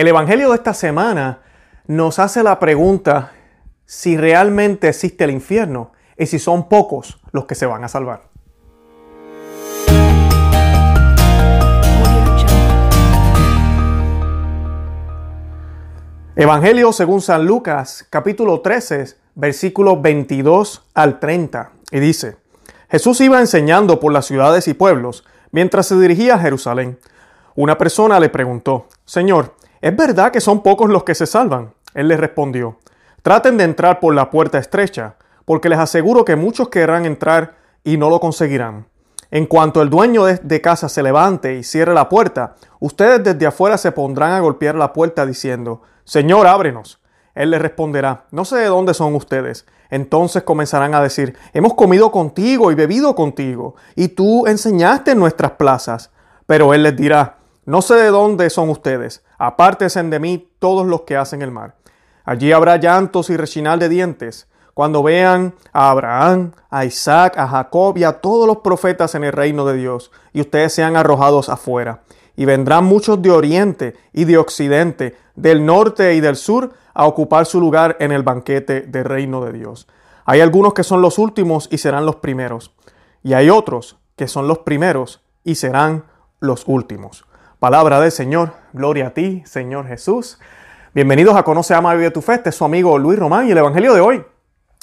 El Evangelio de esta semana nos hace la pregunta si realmente existe el infierno y si son pocos los que se van a salvar. Evangelio según San Lucas, capítulo 13, versículos 22 al 30, y dice, Jesús iba enseñando por las ciudades y pueblos mientras se dirigía a Jerusalén. Una persona le preguntó, Señor, ¿es verdad que son pocos los que se salvan? Él le respondió, traten de entrar por la puerta estrecha, porque les aseguro que muchos querrán entrar y no lo conseguirán. En cuanto el dueño de, casa se levante y cierre la puerta, ustedes desde afuera se pondrán a golpear la puerta diciendo, Señor, ábrenos. Él les responderá, no sé de dónde son ustedes. Entonces comenzarán a decir, hemos comido contigo y bebido contigo, y tú enseñaste en nuestras plazas. Pero él les dirá, no sé de dónde son ustedes, apártense de mí todos los que hacen el mal. Allí habrá llantos y rechinal de dientes, cuando vean a Abraham, a Isaac, a Jacob y a todos los profetas en el reino de Dios, y ustedes sean arrojados afuera. Y vendrán muchos de oriente y de occidente, del norte y del sur, a ocupar su lugar en el banquete del reino de Dios. Hay algunos que son los últimos y serán los primeros, y hay otros que son los primeros y serán los últimos. Palabra del Señor, gloria a ti, Señor Jesús. Bienvenidos a Conoce, Ama, Vive tu Fe, este es su amigo Luis Román y el Evangelio de hoy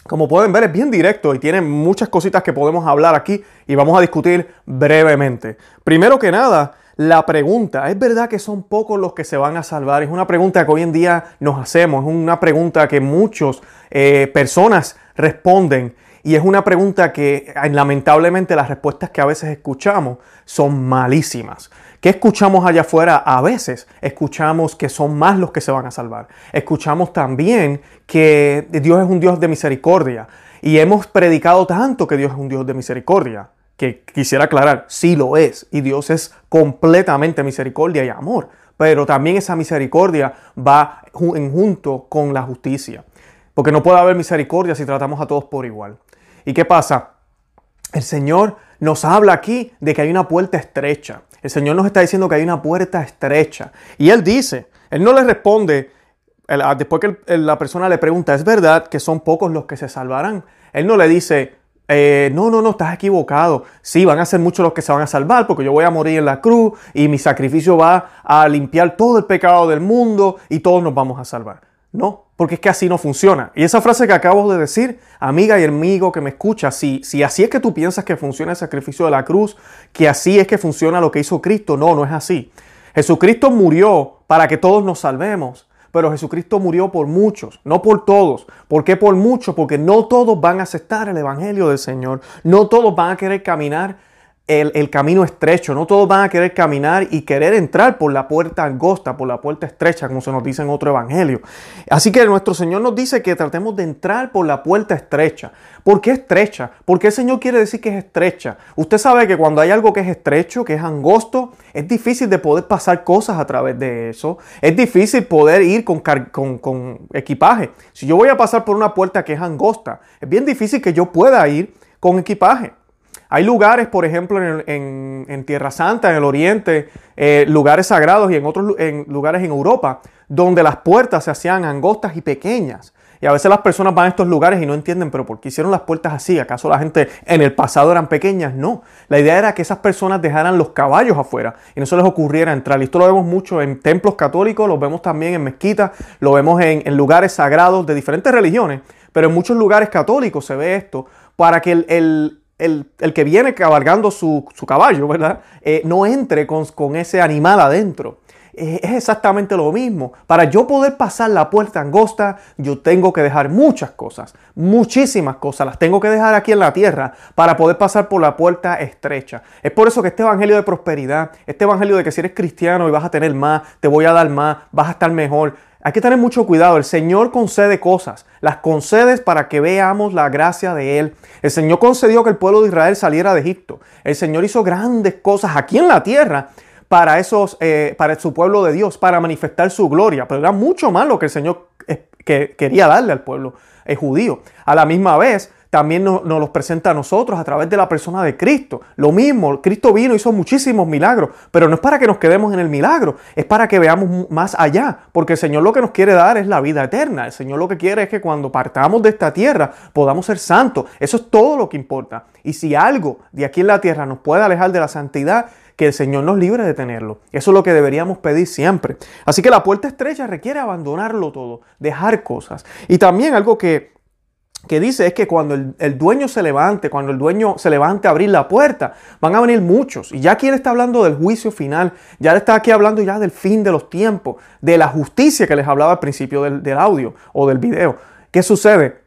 como pueden ver es bien directo y tiene muchas cositas que podemos hablar aquí y vamos a discutir brevemente. Primero que nada, la pregunta, ¿es verdad que son pocos los que se van a salvar? Es una pregunta que hoy en día nos hacemos, es una pregunta que muchas eh, personas responden y es una pregunta que lamentablemente las respuestas que a veces escuchamos son malísimas. ¿Qué escuchamos allá afuera? A veces escuchamos que son más los que se van a salvar. Escuchamos también que Dios es un Dios de misericordia. Y hemos predicado tanto que Dios es un Dios de misericordia, que quisiera aclarar, sí lo es. Y Dios es completamente misericordia y amor. Pero también esa misericordia va en junto con la justicia. Porque no puede haber misericordia si tratamos a todos por igual. ¿Y qué pasa? El Señor nos habla aquí de que hay una puerta estrecha. El Señor nos está diciendo que hay una puerta estrecha. Y Él dice, Él no le responde, después que la persona le pregunta, ¿es verdad que son pocos los que se salvarán? Él no le dice, eh, no, no, no, estás equivocado. Sí, van a ser muchos los que se van a salvar porque yo voy a morir en la cruz y mi sacrificio va a limpiar todo el pecado del mundo y todos nos vamos a salvar. No, porque es que así no funciona. Y esa frase que acabo de decir, amiga y amigo que me escucha, si, si así es que tú piensas que funciona el sacrificio de la cruz, que así es que funciona lo que hizo Cristo, no, no es así. Jesucristo murió para que todos nos salvemos, pero Jesucristo murió por muchos, no por todos. ¿Por qué por muchos? Porque no todos van a aceptar el Evangelio del Señor, no todos van a querer caminar el, camino estrecho. No todos van a querer caminar y querer entrar por la puerta angosta, por la puerta estrecha, como se nos dice en otro evangelio. Así que nuestro Señor nos dice que tratemos de entrar por la puerta estrecha. ¿Por qué estrecha? Porque el Señor quiere decir que es estrecha. Usted sabe que cuando hay algo que es estrecho, que es angosto, es difícil de poder pasar cosas a través de eso. Es difícil poder ir con, con, con equipaje. Si yo voy a pasar por una puerta que es angosta, es bien difícil que yo pueda ir con equipaje. Hay lugares, por ejemplo, en, Tierra Santa, en el Oriente, eh, lugares sagrados y en otros lugares en Europa, donde las puertas se hacían angostas y pequeñas. Y a veces las personas van a estos lugares y no entienden, pero ¿por qué hicieron las puertas así? ¿Acaso la gente en el pasado eran pequeñas? No. La idea era que esas personas dejaran los caballos afuera y no se les ocurriera entrar. Y esto lo vemos mucho en templos católicos, lo vemos también en mezquitas, lo vemos en, lugares sagrados de diferentes religiones, pero en muchos lugares católicos se ve esto para que el, que viene cabalgando su, caballo, ¿verdad? Eh, no entre con, ese animal adentro. Es exactamente lo mismo. Para yo poder pasar la puerta angosta, yo tengo que dejar muchas cosas, muchísimas cosas, las tengo que dejar aquí en la tierra para poder pasar por la puerta estrecha. Es por eso que este evangelio de prosperidad, este evangelio de que si eres cristiano y vas a tener más, te voy a dar más, vas a estar mejor, hay que tener mucho cuidado. El Señor concede cosas. Las concedes para que veamos la gracia de Él. El Señor concedió que el pueblo de Israel saliera de Egipto. El Señor hizo grandes cosas aquí en la tierra para, esos, eh, para su pueblo de Dios, para manifestar su gloria. Pero era mucho más lo que el Señor eh, quería darle al pueblo judío. A la misma vez, también nos, los presenta a nosotros a través de la persona de Cristo. Lo mismo, Cristo vino, hizo muchísimos milagros, pero no es para que nos quedemos en el milagro, es para que veamos más allá, porque el Señor lo que nos quiere dar es la vida eterna. El Señor lo que quiere es que cuando partamos de esta tierra podamos ser santos. Eso es todo lo que importa. Y si algo de aquí en la tierra nos puede alejar de la santidad, que el Señor nos libre de tenerlo. Eso es lo que deberíamos pedir siempre. Así que la puerta estrecha requiere abandonarlo todo, dejar cosas. Y también algo que que dice es que cuando el, dueño se levante, cuando el dueño se levante a abrir la puerta, van a venir muchos. Y ya aquí él está hablando del juicio final, ya él está aquí hablando ya del fin de los tiempos, de la justicia que les hablaba al principio del, del audio o del video. ¿Qué sucede?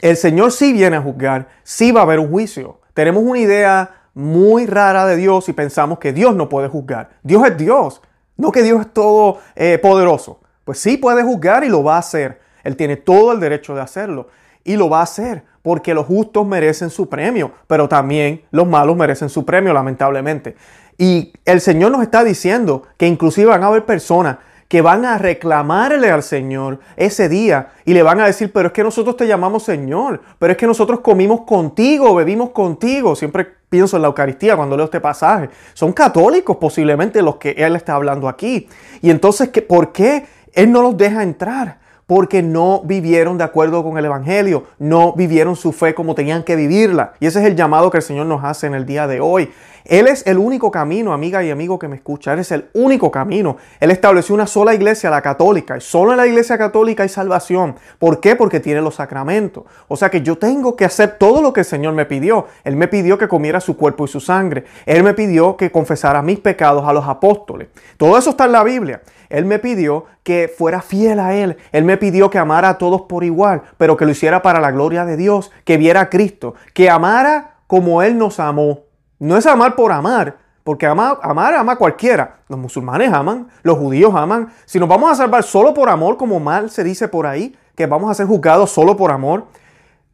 El Señor sí viene a juzgar, sí va a haber un juicio. Tenemos una idea muy rara de Dios y pensamos que Dios no puede juzgar. Dios es Dios, no que Dios es todo eh, poderoso. Pues sí puede juzgar y lo va a hacer. Él tiene todo el derecho de hacerlo y lo va a hacer porque los justos merecen su premio, pero también los malos merecen su premio, lamentablemente. Y el Señor nos está diciendo que inclusive van a haber personas que van a reclamarle al Señor ese día y le van a decir, pero es que nosotros te llamamos Señor, pero es que nosotros comimos contigo, bebimos contigo. Siempre pienso en la Eucaristía cuando leo este pasaje. Son católicos posiblemente los que Él está hablando aquí. Y entonces, ¿por qué Él no los deja entrar? Porque no vivieron de acuerdo con el Evangelio, no vivieron su fe como tenían que vivirla. Y ese es el llamado que el Señor nos hace en el día de hoy. Él es el único camino, amiga y amigo que me escucha. Él es el único camino. Él estableció una sola iglesia, la católica. Y solo en la iglesia católica hay salvación. ¿Por qué? Porque tiene los sacramentos. O sea que yo tengo que hacer todo lo que el Señor me pidió. Él me pidió que comiera su cuerpo y su sangre. Él me pidió que confesara mis pecados a los apóstoles. Todo eso está en la Biblia. Él me pidió que fuera fiel a Él. Él me pidió que amara a todos por igual, pero que lo hiciera para la gloria de Dios, que viera a Cristo, que amara como Él nos amó. No es amar por amar, porque amar, amar ama cualquiera. Los musulmanes aman, los judíos aman. Si nos vamos a salvar solo por amor, como mal se dice por ahí, que vamos a ser juzgados solo por amor,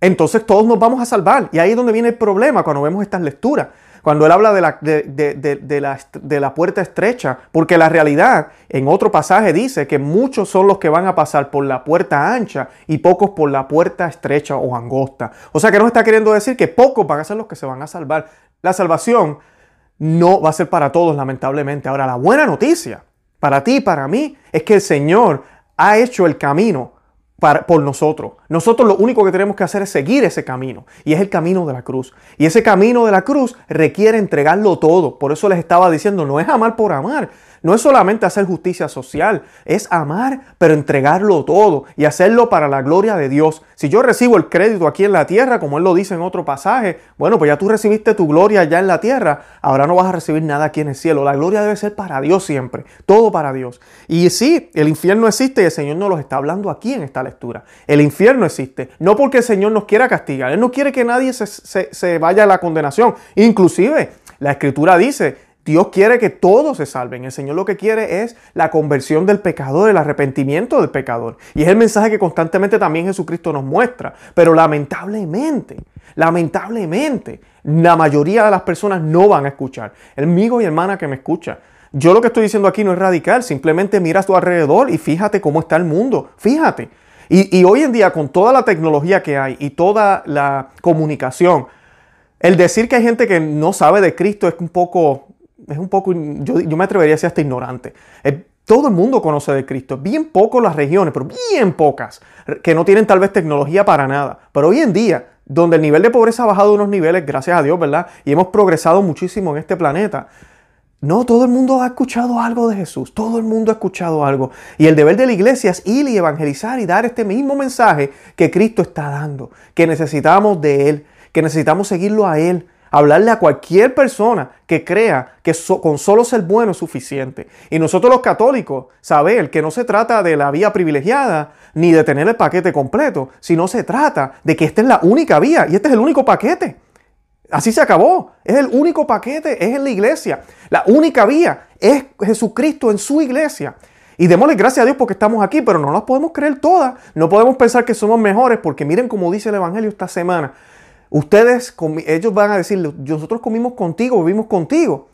entonces todos nos vamos a salvar. Y ahí es donde viene el problema cuando vemos estas lecturas. Cuando él habla de la, de, la, de la puerta estrecha, porque la realidad en otro pasaje dice que muchos son los que van a pasar por la puerta ancha y pocos por la puerta estrecha o angosta. O sea que no está queriendo decir que pocos van a ser los que se van a salvar. La salvación no va a ser para todos, lamentablemente. Ahora, la buena noticia para ti y para mí es que el Señor ha hecho el camino por nosotros. Nosotros lo único que tenemos que hacer es seguir ese camino y es el camino de la cruz. Y ese camino de la cruz requiere entregarlo todo. Por eso les estaba diciendo, no es amar por amar, no es solamente hacer justicia social, es amar, pero entregarlo todo y hacerlo para la gloria de Dios. Si yo recibo el crédito aquí en la tierra, como él lo dice en otro pasaje, bueno, pues ya tú recibiste tu gloria allá en la tierra, ahora no vas a recibir nada aquí en el cielo. La gloria debe ser para Dios siempre, todo para Dios. Y sí, el infierno existe y el Señor nos lo está hablando aquí en esta lectura. El infierno existe, no porque el Señor nos quiera castigar, Él no quiere que nadie se, se vaya a la condenación. Inclusive, la escritura dice, Dios quiere que todos se salven. El Señor lo que quiere es la conversión del pecador, el arrepentimiento del pecador. Y es el mensaje que constantemente también Jesucristo nos muestra. Pero lamentablemente, lamentablemente, la mayoría de las personas no van a escuchar. El amigo y hermana que me escucha, yo lo que estoy diciendo aquí no es radical, simplemente mira a tu alrededor y fíjate cómo está el mundo. Fíjate. Y, y hoy en día, con toda la tecnología que hay y toda la comunicación, el decir que hay gente que no sabe de Cristo es un poco es un poco, yo, me atrevería a decir hasta ignorante. Eh, todo el mundo conoce de Cristo, bien pocos las regiones, pero bien pocas, que no tienen tal vez tecnología para nada. Pero hoy en día, donde el nivel de pobreza ha bajado unos niveles, gracias a Dios, ¿verdad? Y hemos progresado muchísimo en este planeta. No, todo el mundo ha escuchado algo de Jesús, todo el mundo ha escuchado algo. Y el deber de la iglesia es ir y evangelizar y dar este mismo mensaje que Cristo está dando, que necesitamos de Él, que necesitamos seguirlo a Él, hablarle a cualquier persona que crea que con solo ser bueno es suficiente. Y nosotros los católicos, saber que no se trata de la vía privilegiada ni de tener el paquete completo, sino se trata de que esta es la única vía y este es el único paquete. Así se acabó. Es el único paquete, es en la iglesia. La única vía es Jesucristo en su iglesia. Y démosle gracias a Dios porque estamos aquí, pero no las podemos creer todas. No podemos pensar que somos mejores porque miren como dice el Evangelio esta semana. Ustedes, ellos van a decirle, nosotros comimos contigo, vivimos contigo.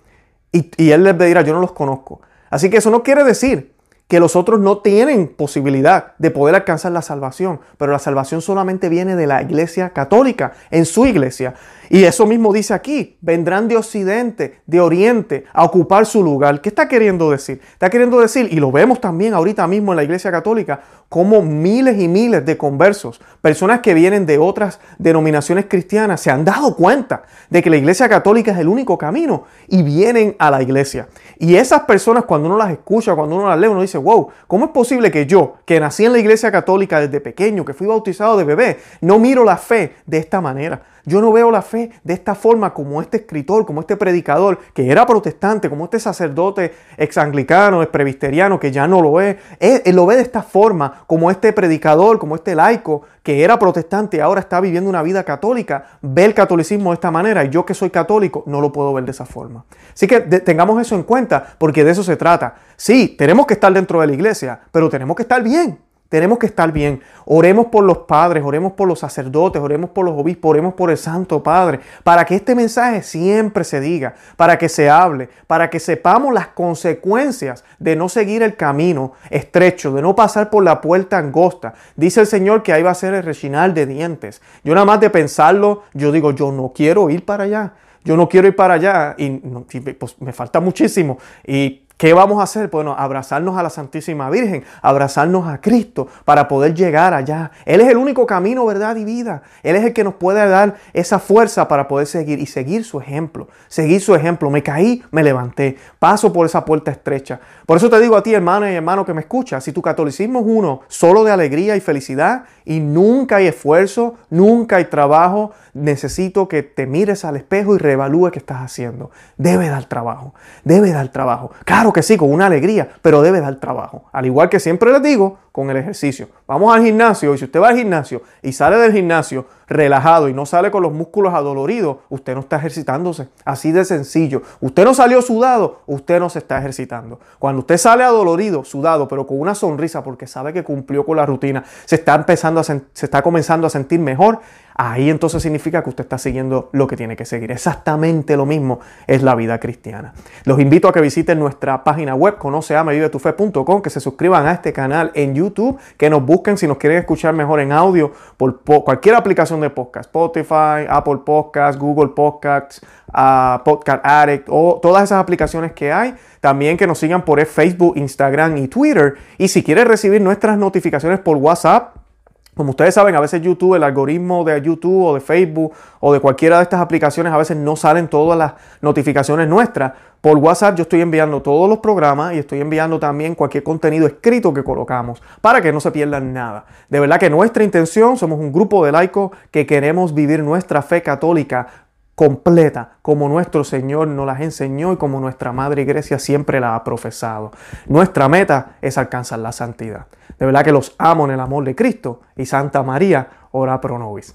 Y, él les dirá, yo no los conozco. Así que eso no quiere decir que los otros no tienen posibilidad de poder alcanzar la salvación, pero la salvación solamente viene de la iglesia católica, en su iglesia. Y eso mismo dice aquí, vendrán de occidente, de oriente, a ocupar su lugar. ¿Qué está queriendo decir? Está queriendo decir, y lo vemos también ahorita mismo en la iglesia católica, como miles y miles de conversos, personas que vienen de otras denominaciones cristianas, se han dado cuenta de que la iglesia católica es el único camino y vienen a la iglesia. Y esas personas cuando uno las escucha, cuando uno las lee, uno dice, wow, ¿cómo es posible que yo, que nací en la iglesia católica desde pequeño, que fui bautizado de bebé, no miro la fe de esta manera? Yo no veo la fe de esta forma como este escritor, como este predicador, que era protestante, como este sacerdote exanglicano, exprevisteriano, que ya no lo es. Él, lo ve de esta forma, como este predicador, como este laico, que era protestante y ahora está viviendo una vida católica, ve el catolicismo de esta manera y yo que soy católico no lo puedo ver de esa forma. Así que tengamos eso en cuenta porque de eso se trata. Sí, tenemos que estar dentro de la iglesia, pero tenemos que estar bien. Tenemos que estar bien. Oremos por los padres, oremos por los sacerdotes, oremos por los obispos, oremos por el Santo Padre, para que este mensaje siempre se diga, para que se hable, para que sepamos las consecuencias de no seguir el camino estrecho, de no pasar por la puerta angosta. Dice el Señor que ahí va a ser el rechinar de dientes. Yo nada más de pensarlo, yo digo, yo no quiero ir para allá. Yo no quiero ir para allá y pues, me falta muchísimo. Y ¿Qué vamos a hacer? Bueno, abrazarnos a la Santísima Virgen, abrazarnos a Cristo para poder llegar allá. Él es el único camino, verdad y vida. Él es el que nos puede dar esa fuerza para poder seguir y seguir su ejemplo. Seguir su ejemplo. Me caí, me levanté. Paso por esa puerta estrecha. Por eso te digo a ti, hermano y hermano que me escucha, si tu catolicismo es uno solo de alegría y felicidad y nunca hay esfuerzo, nunca hay trabajo, necesito que te mires al espejo y reevalúe qué estás haciendo. Debe dar trabajo. Debe dar trabajo. Claro que sí, con una alegría, pero debe dar trabajo. Al igual que siempre les digo, con el ejercicio. Vamos al gimnasio y si usted va al gimnasio y sale del gimnasio relajado y no sale con los músculos adoloridos, usted no está ejercitándose. Así de sencillo. Usted no salió sudado, usted no se está ejercitando. Cuando usted sale adolorido, sudado, pero con una sonrisa porque sabe que cumplió con la rutina, se está empezando a se está comenzando a sentir mejor, ahí entonces significa que usted está siguiendo lo que tiene que seguir. Exactamente lo mismo es la vida cristiana. Los invito a que visiten nuestra página web conoceamevivetufe.com, que se suscriban a este canal en YouTube, que nos busquen si nos quieren escuchar mejor en audio por, cualquier de podcast, Spotify, Apple Podcasts, Google Podcasts, uh, Podcast Addict o todas esas aplicaciones que hay. También que nos sigan por Facebook, Instagram y Twitter. Y si quieres recibir nuestras notificaciones por WhatsApp, como ustedes saben, a veces YouTube, el algoritmo de YouTube o de Facebook o de cualquiera de estas aplicaciones, a veces no salen todas las notificaciones nuestras. Por WhatsApp yo estoy enviando todos los programas y estoy enviando también cualquier contenido escrito que colocamos para que no se pierdan nada. De verdad que nuestra intención, somos un grupo de laicos que queremos vivir nuestra fe católica completa, como nuestro Señor nos las enseñó y como nuestra Madre Iglesia siempre la ha profesado. Nuestra meta es alcanzar la santidad. De verdad que los amo en el amor de Cristo y Santa María, ora pro nobis.